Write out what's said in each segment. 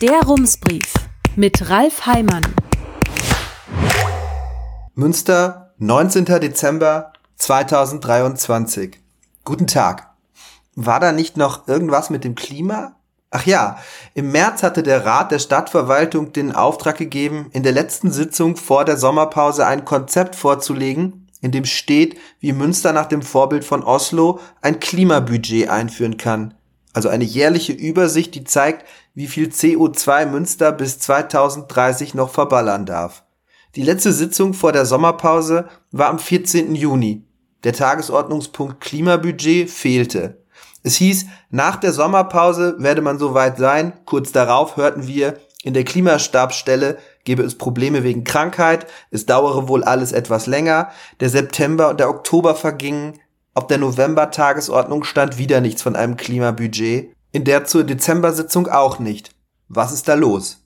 Der Rumsbrief mit Ralf Heimann. Münster, 19. Dezember 2023. Guten Tag. War da nicht noch irgendwas mit dem Klima? Ach ja, im März hatte der Rat der Stadtverwaltung den Auftrag gegeben, in der letzten Sitzung vor der Sommerpause ein Konzept vorzulegen, in dem steht, wie Münster nach dem Vorbild von Oslo ein Klimabudget einführen kann. Also eine jährliche Übersicht, die zeigt, wie viel CO2 Münster bis 2030 noch verballern darf. Die letzte Sitzung vor der Sommerpause war am 14. Juni. Der Tagesordnungspunkt Klimabudget fehlte. Es hieß, nach der Sommerpause werde man soweit sein. Kurz darauf hörten wir, in der Klimastabsstelle gebe es Probleme wegen Krankheit, es dauere wohl alles etwas länger, der September und der Oktober vergingen, auf der November-Tagesordnung stand wieder nichts von einem Klimabudget, in der zur Dezember-Sitzung auch nicht. Was ist da los?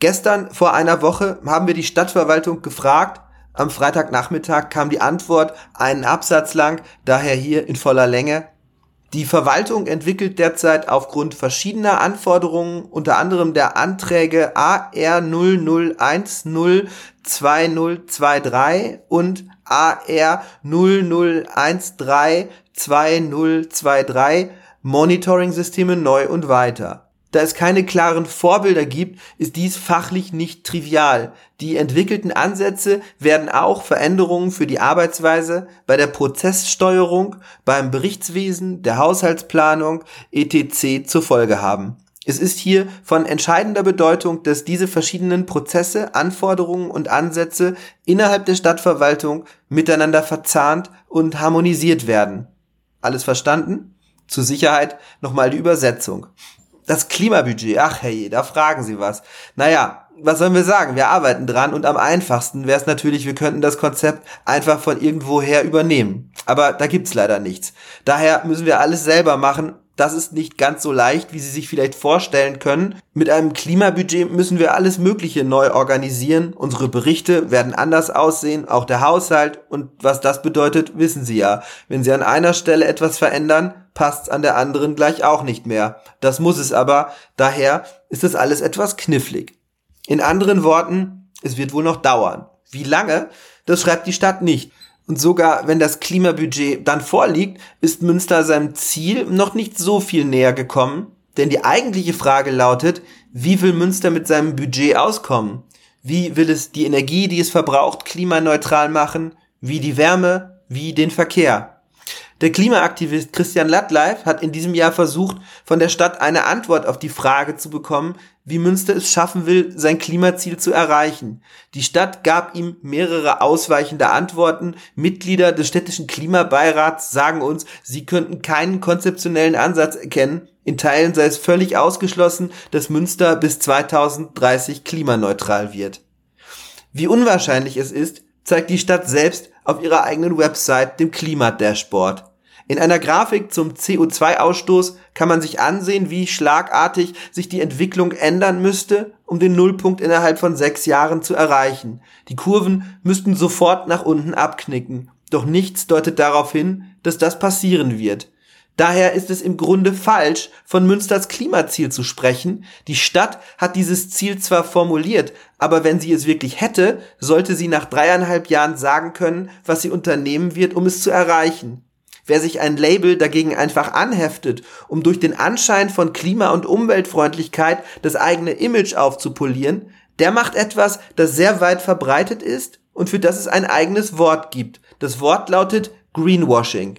Gestern vor einer Woche haben wir die Stadtverwaltung gefragt, am Freitagnachmittag kam die Antwort einen Absatz lang, daher hier in voller Länge. Die Verwaltung entwickelt derzeit aufgrund verschiedener Anforderungen, unter anderem der Anträge AR 00102023 und AR 00132023 Monitoring-Systeme neu und weiter. Da es keine klaren Vorbilder gibt, ist dies fachlich nicht trivial. Die entwickelten Ansätze werden auch Veränderungen für die Arbeitsweise bei der Prozesssteuerung, beim Berichtswesen, der Haushaltsplanung etc. zur Folge haben. Es ist hier von entscheidender Bedeutung, dass diese verschiedenen Prozesse, Anforderungen und Ansätze innerhalb der Stadtverwaltung miteinander verzahnt und harmonisiert werden. Alles verstanden? Zur Sicherheit nochmal die Übersetzung. Das Klimabudget, ach hey, da fragen Sie was. Naja, was sollen wir sagen? Wir arbeiten dran und am einfachsten wäre es natürlich, wir könnten das Konzept einfach von irgendwoher übernehmen. Aber da gibt's leider nichts. Daher müssen wir alles selber machen. Das ist nicht ganz so leicht, wie Sie sich vielleicht vorstellen können. Mit einem Klimabudget müssen wir alles Mögliche neu organisieren. Unsere Berichte werden anders aussehen, auch der Haushalt. Und was das bedeutet, wissen Sie ja. Wenn Sie an einer Stelle etwas verändern, passt's an der anderen gleich auch nicht mehr. Das muss es aber, daher ist das alles etwas knifflig. In anderen Worten, es wird wohl noch dauern. Wie lange? Das schreibt die Stadt nicht. Und sogar wenn das Klimabudget dann vorliegt, ist Münster seinem Ziel noch nicht so viel näher gekommen. Denn die eigentliche Frage lautet, wie will Münster mit seinem Budget auskommen? Wie will es die Energie, die es verbraucht, klimaneutral machen? Wie die Wärme? Wie den Verkehr? Der Klimaaktivist Christian Lattleif hat in diesem Jahr versucht, von der Stadt eine Antwort auf die Frage zu bekommen, wie Münster es schaffen will, sein Klimaziel zu erreichen. Die Stadt gab ihm mehrere ausweichende Antworten. Mitglieder des städtischen Klimabeirats sagen uns, sie könnten keinen konzeptionellen Ansatz erkennen. In Teilen sei es völlig ausgeschlossen, dass Münster bis 2030 klimaneutral wird. Wie unwahrscheinlich es ist, zeigt die Stadt selbst auf ihrer eigenen Website, dem Klimadashboard. In einer Grafik zum CO2-Ausstoß kann man sich ansehen, wie schlagartig sich die Entwicklung ändern müsste, um den Nullpunkt innerhalb von sechs Jahren zu erreichen. Die Kurven müssten sofort nach unten abknicken. Doch nichts deutet darauf hin, dass das passieren wird. Daher ist es im Grunde falsch, von Münsters Klimaziel zu sprechen. Die Stadt hat dieses Ziel zwar formuliert, aber wenn sie es wirklich hätte, sollte sie nach dreieinhalb Jahren sagen können, was sie unternehmen wird, um es zu erreichen. Wer sich ein Label dagegen einfach anheftet, um durch den Anschein von Klima- und Umweltfreundlichkeit das eigene Image aufzupolieren, der macht etwas, das sehr weit verbreitet ist und für das es ein eigenes Wort gibt. Das Wort lautet Greenwashing.